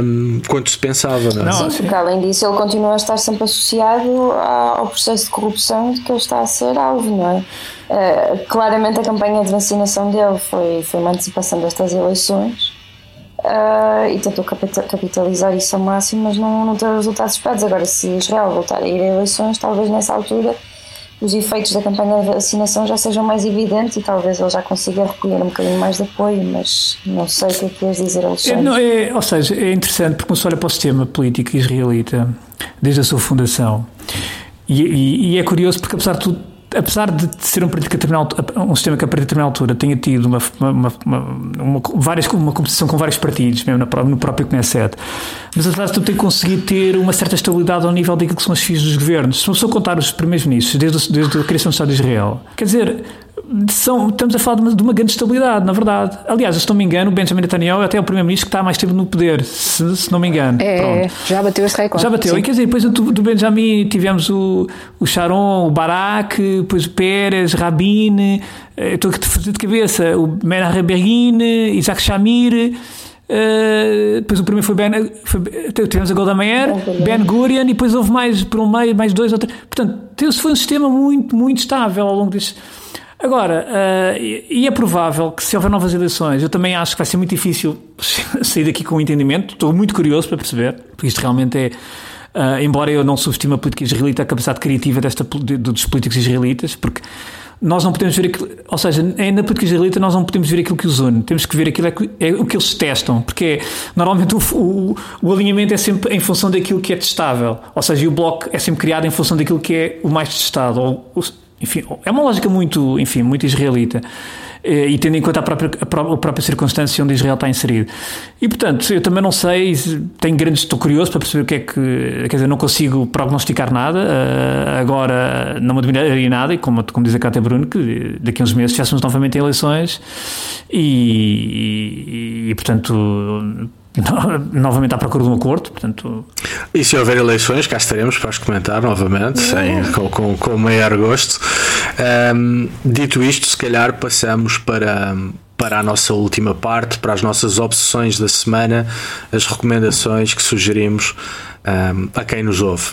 um, quanto se pensava. Não, é? não Sim, porque além disso ele continua a estar sempre associado ao processo de corrupção de que ele está a ser alvo, não é? Uh, claramente a campanha de vacinação dele foi, foi uma antecipação destas eleições. uh, e tentou capitalizar isso ao máximo, mas não, não teve os resultados esperados. Agora, se Israel voltar a ir a eleições, talvez nessa altura os efeitos da campanha de vacinação já sejam mais evidentes e talvez ele já consiga recolher um bocadinho mais de apoio, mas não sei o que é que queres dizer, Alexandre. Não, é, ou seja, é interessante porque se olha para o sistema político israelita desde a sua fundação e, e, e é curioso porque apesar de tudo apesar de ser um, um sistema que a partir de determinada altura tenha tido uma, uma, uma, uma, várias, uma competição com vários partidos, mesmo no próprio Knesset, mas apesar de tudo tem conseguido ter uma certa estabilidade ao nível daquilo que são os fios dos governos. Se uma pessoa contar os primeiros ministros, desde, desde a criação do Estado de Israel, quer dizer, são, estamos a falar de uma, de uma, grande estabilidade, na verdade. Aliás, se não me engano, o Benjamin Netanyahu é até o primeiro-ministro que está mais tempo no poder, se, se não me engano. É, já bateu este recorde. Já bateu. Sim. E quer dizer, depois do, do Benjamin tivemos o, o Sharon, o Barak, depois o Pérez, Rabin, eh, estou a fazer de cabeça, o Menachem Begin, Isaac Shamir. Uh, depois o primeiro foi Ben, foi, tivemos a Golda Meir, Ben Gurion e depois houve mais por um meio, mais dois ou três. Portanto, foi um sistema muito, muito estável ao longo desse Agora, uh, e é provável que se houver novas eleições, eu também acho que vai ser muito difícil sair daqui com um entendimento. Estou muito curioso para perceber, porque isto realmente é. Uh, embora eu não subestime a política israelita, a capacidade criativa desta, de, dos políticos israelitas, porque nós não podemos ver aquilo, ou seja, na política israelita nós não podemos ver aquilo que os une, temos que ver aquilo é, é o que eles testam, porque é, normalmente o, o, o, alinhamento é sempre em função daquilo que é testável, ou seja, o bloco é sempre criado em função daquilo que é o mais testado, ou, enfim, é uma lógica muito, enfim, muito israelita eh, e tendo em conta a própria, a própria circunstância onde Israel está inserido. E, portanto, eu também não sei, tenho grandes, estou curioso para perceber o que é que, quer dizer, não consigo prognosticar nada, uh, agora não me admiraria nada, e como, como diz a Cátia Bruno, que daqui a uns meses fizéssemos novamente eleições e, e, e portanto novamente à procura de um acordo, portanto... E se houver eleições, cá estaremos para as comentar novamente, sem, com, com, com o maior gosto. Um, dito isto, se calhar passamos para, para a nossa última parte, para as nossas obsessões da semana, as recomendações que sugerimos um, a quem nos ouve.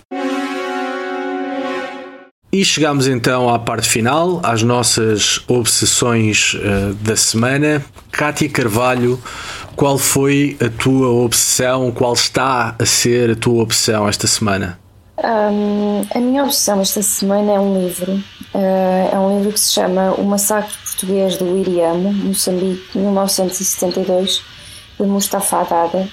E chegamos então à parte final, às nossas obsessões uh, da semana. Cátia Carvalho, qual foi a tua obsessão? Qual está a ser a tua obsessão esta semana? Um, a minha obsessão esta semana é um livro. Uh, é um livro que se chama O Massacre Português do Iriamo, Moçambique, 1972, de Mustafa Haddad.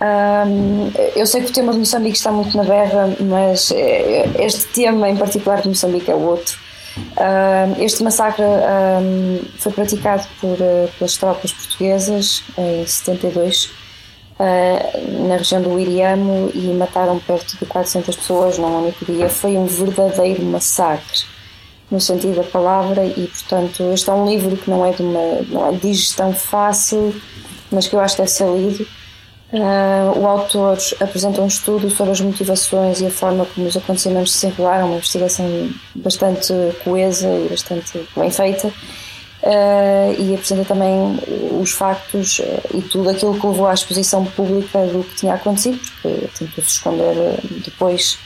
Um, eu sei que o tema de Moçambique está muito na berra, mas eh, este tema em particular de Moçambique é outro. Um, este massacre um, foi praticado por, uh, pelas tropas portuguesas em 72 uh, ah, na região do Iriamo e mataram perto de 400 pessoas num único dia. Foi um verdadeiro massacre no sentido da palavra e portanto este é um livro que não é de uma não é de digestão fácil mas que eu acho que deve ser lido Uh, o autor apresenta um estudo sobre as motivações e a forma como os acontecimentos se enrolaram, uma investigação bastante coesa e bastante bem feita, uh, e apresenta também os factos uh, e tudo aquilo que levou à exposição pública do que tinha acontecido, porque tentou-se esconder depois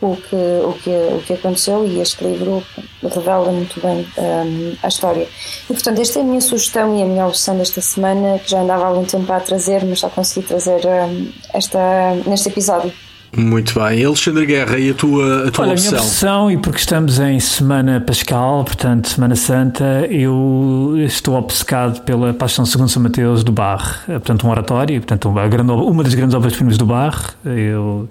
o que, o, que, o que aconteceu e este livro revela muito bem um, a história. E portanto, esta é a minha sugestão e a minha opção desta semana, que já andava há algum tempo a trazer, mas já consegui trazer um, esta, neste episódio. Muito bem. Alexandre Guerra, e a tua, a tua Olha, opção? A minha opção, e porque estamos em Semana Pascal, portanto, Semana Santa, eu estou obcecado pela Paixão segundo São Mateus do Bar. Portanto, um oratório, portanto, uma, grande, uma das grandes obras-primas do Bar. Eu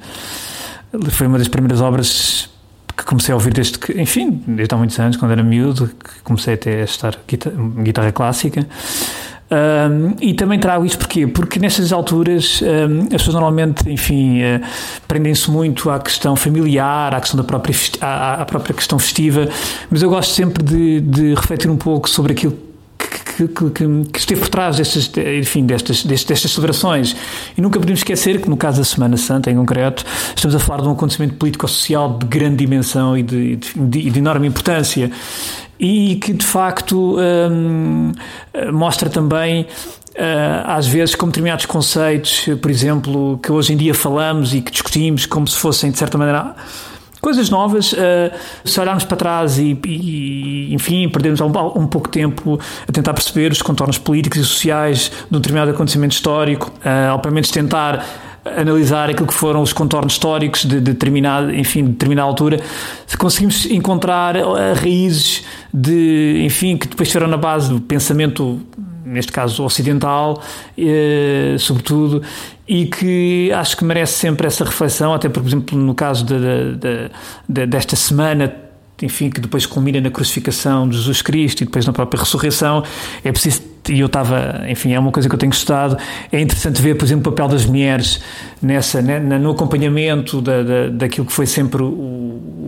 foi uma das primeiras obras que comecei a ouvir desde que, enfim, desde há muitos anos, quando era miúdo, que comecei até a estar guitarra, guitarra clássica. Um, e também trago isto porquê? Porque nestas alturas um, as pessoas normalmente, enfim, uh, prendem-se muito à questão familiar, à questão da própria, à, à própria questão festiva, mas eu gosto sempre de, de refletir um pouco sobre aquilo que, que, que, esteve por trás destas, enfim, destas, destas celebrações. E nunca podemos esquecer que, no caso da Semana Santa, em concreto, estamos a falar de um acontecimento político-social de grande dimensão e de, de, de enorme importância e que, de facto, hum, mostra também Uh, às vezes como determinados conceitos, por exemplo, que hoje em dia falamos e que discutimos como se fossem, de certa maneira, coisas novas. Uh, se olharmos para trás e, e enfim, perdemos um, um, pouco tempo a tentar perceber os contornos políticos e sociais de um determinado acontecimento histórico, uh, ou pelo menos tentar analisar aquilo que foram os contornos históricos de, de determinada, enfim, de determinada altura, se conseguimos encontrar raízes de, enfim, que depois estiveram na base do pensamento neste caso ocidental, eh, sobretudo, e que acho que merece sempre essa reflexão, até por exemplo no caso de, de, de, desta semana enfim, que depois culmina na crucificação de Jesus Cristo e depois na própria ressurreição, é preciso, e eu estava, enfim, é uma coisa que eu tenho gostado, é interessante ver, por exemplo, o papel das mulheres nessa, né, no acompanhamento da, da, daquilo que foi sempre o,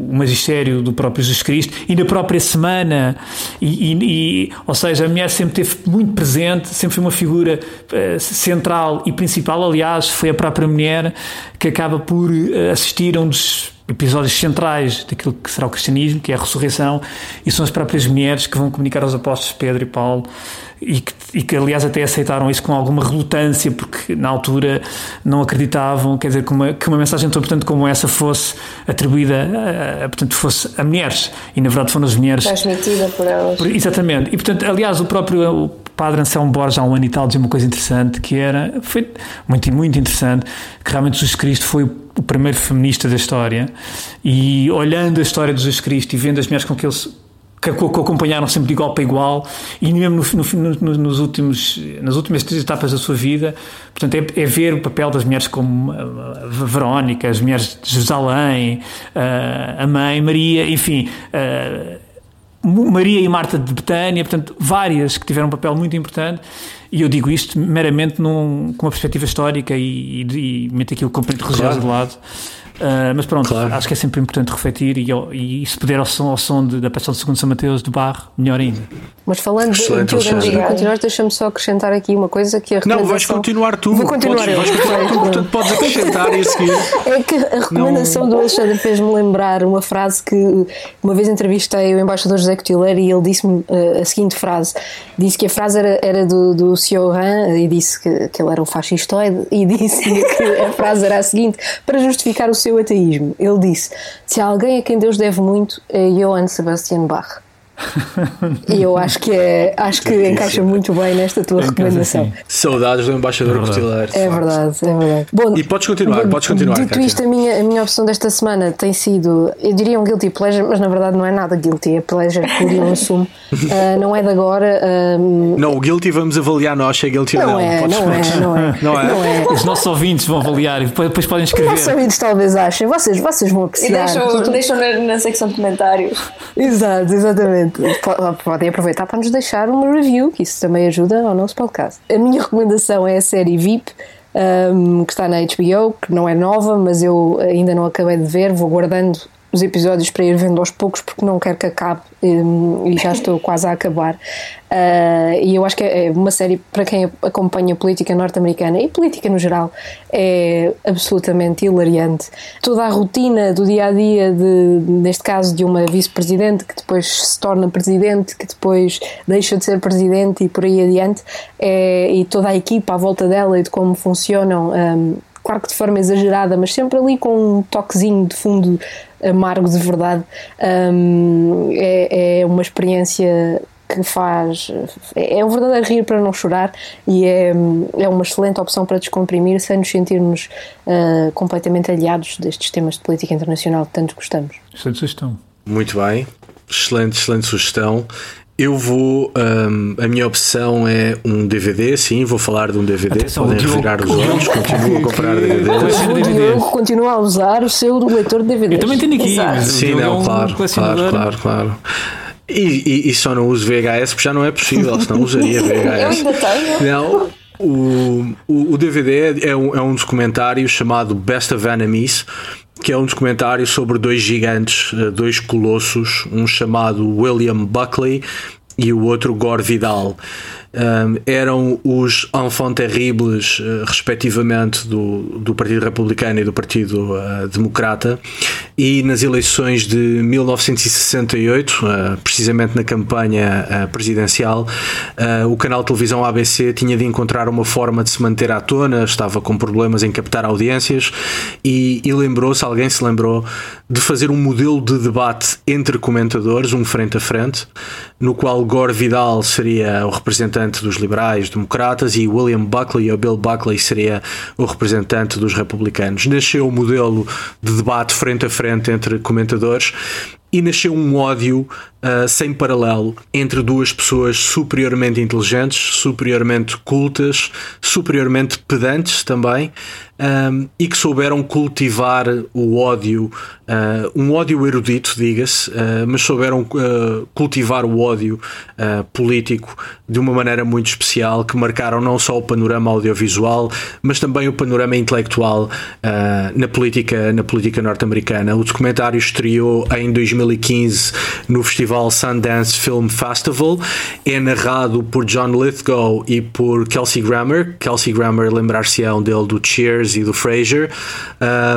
o magistério do próprio Jesus Cristo e na própria semana, e, e, e, ou seja, a mulher sempre esteve muito presente, sempre foi uma figura uh, central e principal, aliás, foi a própria mulher que acaba por uh, assistir a um dos episódios centrais daquilo que será o cristianismo, que é a ressurreição, e são as próprias mulheres que vão comunicar aos apóstolos Pedro e Paulo, e que, e que aliás até aceitaram isso com alguma relutância, porque na altura não acreditavam, quer dizer, que uma, que uma mensagem tão importante como essa fosse atribuída, a, a, portanto, fosse a mulheres, e na verdade foram as mulheres. Transmitida por elas. Por, exatamente, e portanto, aliás, o próprio o padre Anselmo Borges, há um ano e tal, dizia uma coisa interessante, que era, foi muito, muito interessante, que realmente Jesus Cristo foi o primeiro feminista da história, e olhando a história de Jesus Cristo e vendo as mulheres com que ele que, que acompanharam sempre de igual para igual e mesmo no, no, nos últimos, nas últimas três etapas da sua vida. Portanto, é, é ver o papel das mulheres como a, a Verónica, as mulheres de Jerusalém, a, a mãe Maria, enfim. A, Maria e Marta de Betânia, portanto, várias que tiveram um papel muito importante, e eu digo isto meramente num, com uma perspectiva histórica e, e, e meto aquilo componente religioso claro. de lado. Uh, mas pronto, claro. acho que é sempre importante refletir e, e, se puder ao som, ao som de, da Paixão de Segundo São Mateus de Barro, melhor ainda. Mas falando Excelente, de, continuar, deixa-me só acrescentar aqui uma coisa que a Não, vais continuar tu. Vou continuar podes, eu. Vais continuar tu, portanto podes acrescentar e seguir. É que a recomendação Não... do Alexandre fez-me lembrar uma frase que uma vez entrevistei o embaixador José Cotileiro e ele disse-me uh, a seguinte frase. Disse que a frase era, era do, do Sioran e disse que, que ele era um fascistoide e disse que a frase era a seguinte para justificar o seu seu ateísmo. Ele disse: Se há alguém a quem Deus deve muito, é Johann Sebastian Bach. E eu acho que é, acho que encaixa muito bem nesta tua recomendação. Assim. Saudades do embaixador Cotileiro. É verdade, é verdade. Bom, e podes continuar, bom, podes continuar. Dito isto, a minha, a minha opção desta semana tem sido, eu diria um guilty pleasure, mas na verdade não é nada guilty, é pleasure por eu assumo. Uh, não é de agora. Uh, não, o guilty vamos avaliar nós se é guilty não ou não. É, não, é, não, é, não, é. não é. Os nossos ouvintes vão avaliar e depois, depois podem escrever. Os nossos ouvintes talvez achem, vocês, vocês vão apreciar. E deixam, deixam na, na secção de comentários. Exato, exatamente podem aproveitar para nos deixar uma review, que isso também ajuda ao nosso podcast. A minha recomendação é a série VIP, um, que está na HBO, que não é nova, mas eu ainda não acabei de ver, vou guardando os episódios para ir vendo aos poucos porque não quero que acabe um, e já estou quase a acabar. Uh, e eu acho que é, é uma série para quem acompanha política norte-americana e política no geral é absolutamente hilariante. Toda a rotina do dia a dia, de, neste caso, de uma vice-presidente que depois se torna presidente, que depois deixa de ser presidente e por aí adiante, é, e toda a equipa à volta dela e de como funcionam. Um, claro que de forma exagerada, mas sempre ali com um toquezinho de fundo amargo de verdade. Um, é, é uma experiência que faz. É um verdadeiro rir para não chorar e é, é uma excelente opção para descomprimir sem nos sentirmos uh, completamente aliados destes temas de política internacional que tanto gostamos. Excelente sugestão. Muito bem, excelente, excelente sugestão. Eu vou. Um, a minha opção é um DVD, sim, vou falar de um DVD. Atenção, Podem revirar os olhos, continuo a comprar DVDs. O Diogo continua a usar o seu leitor de DVDs. Eu também tenho aqui. Sim, não, claro, claro, claro, claro. E, e, e, só não uso VHS porque já não é possível, senão usaria VHS. Eu ainda tenho. Não, o, o, o DVD é um, é um documentário chamado Best of Enemies, que é um documentário sobre dois gigantes, eh, dois colossos, um chamado William Buckley e o outro Gore Vidal um, eram os enfants terribles, uh, respectivamente, do, do Partido Republicano e do Partido uh, Democrata, e nas eleições de 1968, uh, eh, precisamente na campanha presidencial, o canal televisão ABC tinha de encontrar uma forma de se manter à tona, estava com problemas em captar audiências e, e lembrou-se, alguém se lembrou, de fazer um modelo de debate entre comentadores, um frente a frente, no qual Gore Vidal seria o representante dos liberais democratas e William Buckley ou Bill Buckley seria o representante dos republicanos. Nasceu o modelo de debate frente a frente entre comentadores e nasceu um ódio uh, sem paralelo entre duas pessoas superiormente inteligentes, superiormente cultas, superiormente pedantes também, um, e que souberam cultivar o ódio, uh, um ódio erudito, diga-se, uh, mas souberam uh, cultivar o ódio político de uma maneira muito especial, que marcaram não só o panorama audiovisual, mas também o panorama intelectual na política, na política norte-americana. O documentário estreou em 2015 no Festival Sundance Film Festival, é narrado por John Lithgow e por Kelsey Grammer. Kelsey Grammer lembrar-se-ão dele do Cheers e do Fraser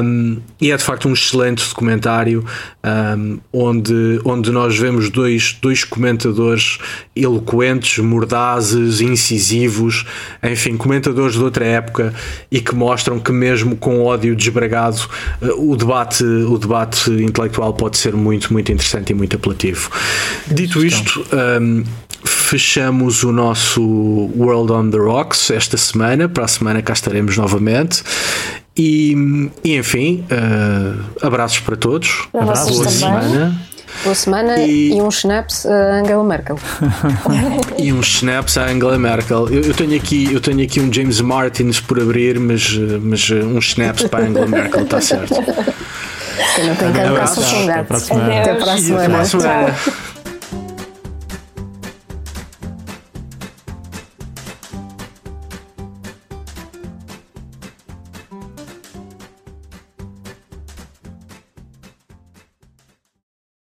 um, e é de facto um excelente documentário um, onde, onde nós vemos dois, dois comentadores eloquentes, mordazes, incisivos, enfim, comentadores de outra época e que mostram que mesmo com ódio desbragado uh, o debate, o debate intelectual pode ser muito, muito interessante e muito apelativo. Dito isto, um, fechamos o nosso World on the Rocks esta semana. Para a semana cá estaremos novamente. E, e enfim, uh, abraços para todos. Para abraços. Boa semana. Boa semana e, e uns snaps a Angela Merkel. e uns snaps a Angela Merkel. Eu, eu, tenho aqui, eu tenho aqui um James Martins por abrir, mas, mas uns snaps para a Angela Merkel, está certo. Eu não tenho que abraços. Até para a semana. Até a semana. Até a semana.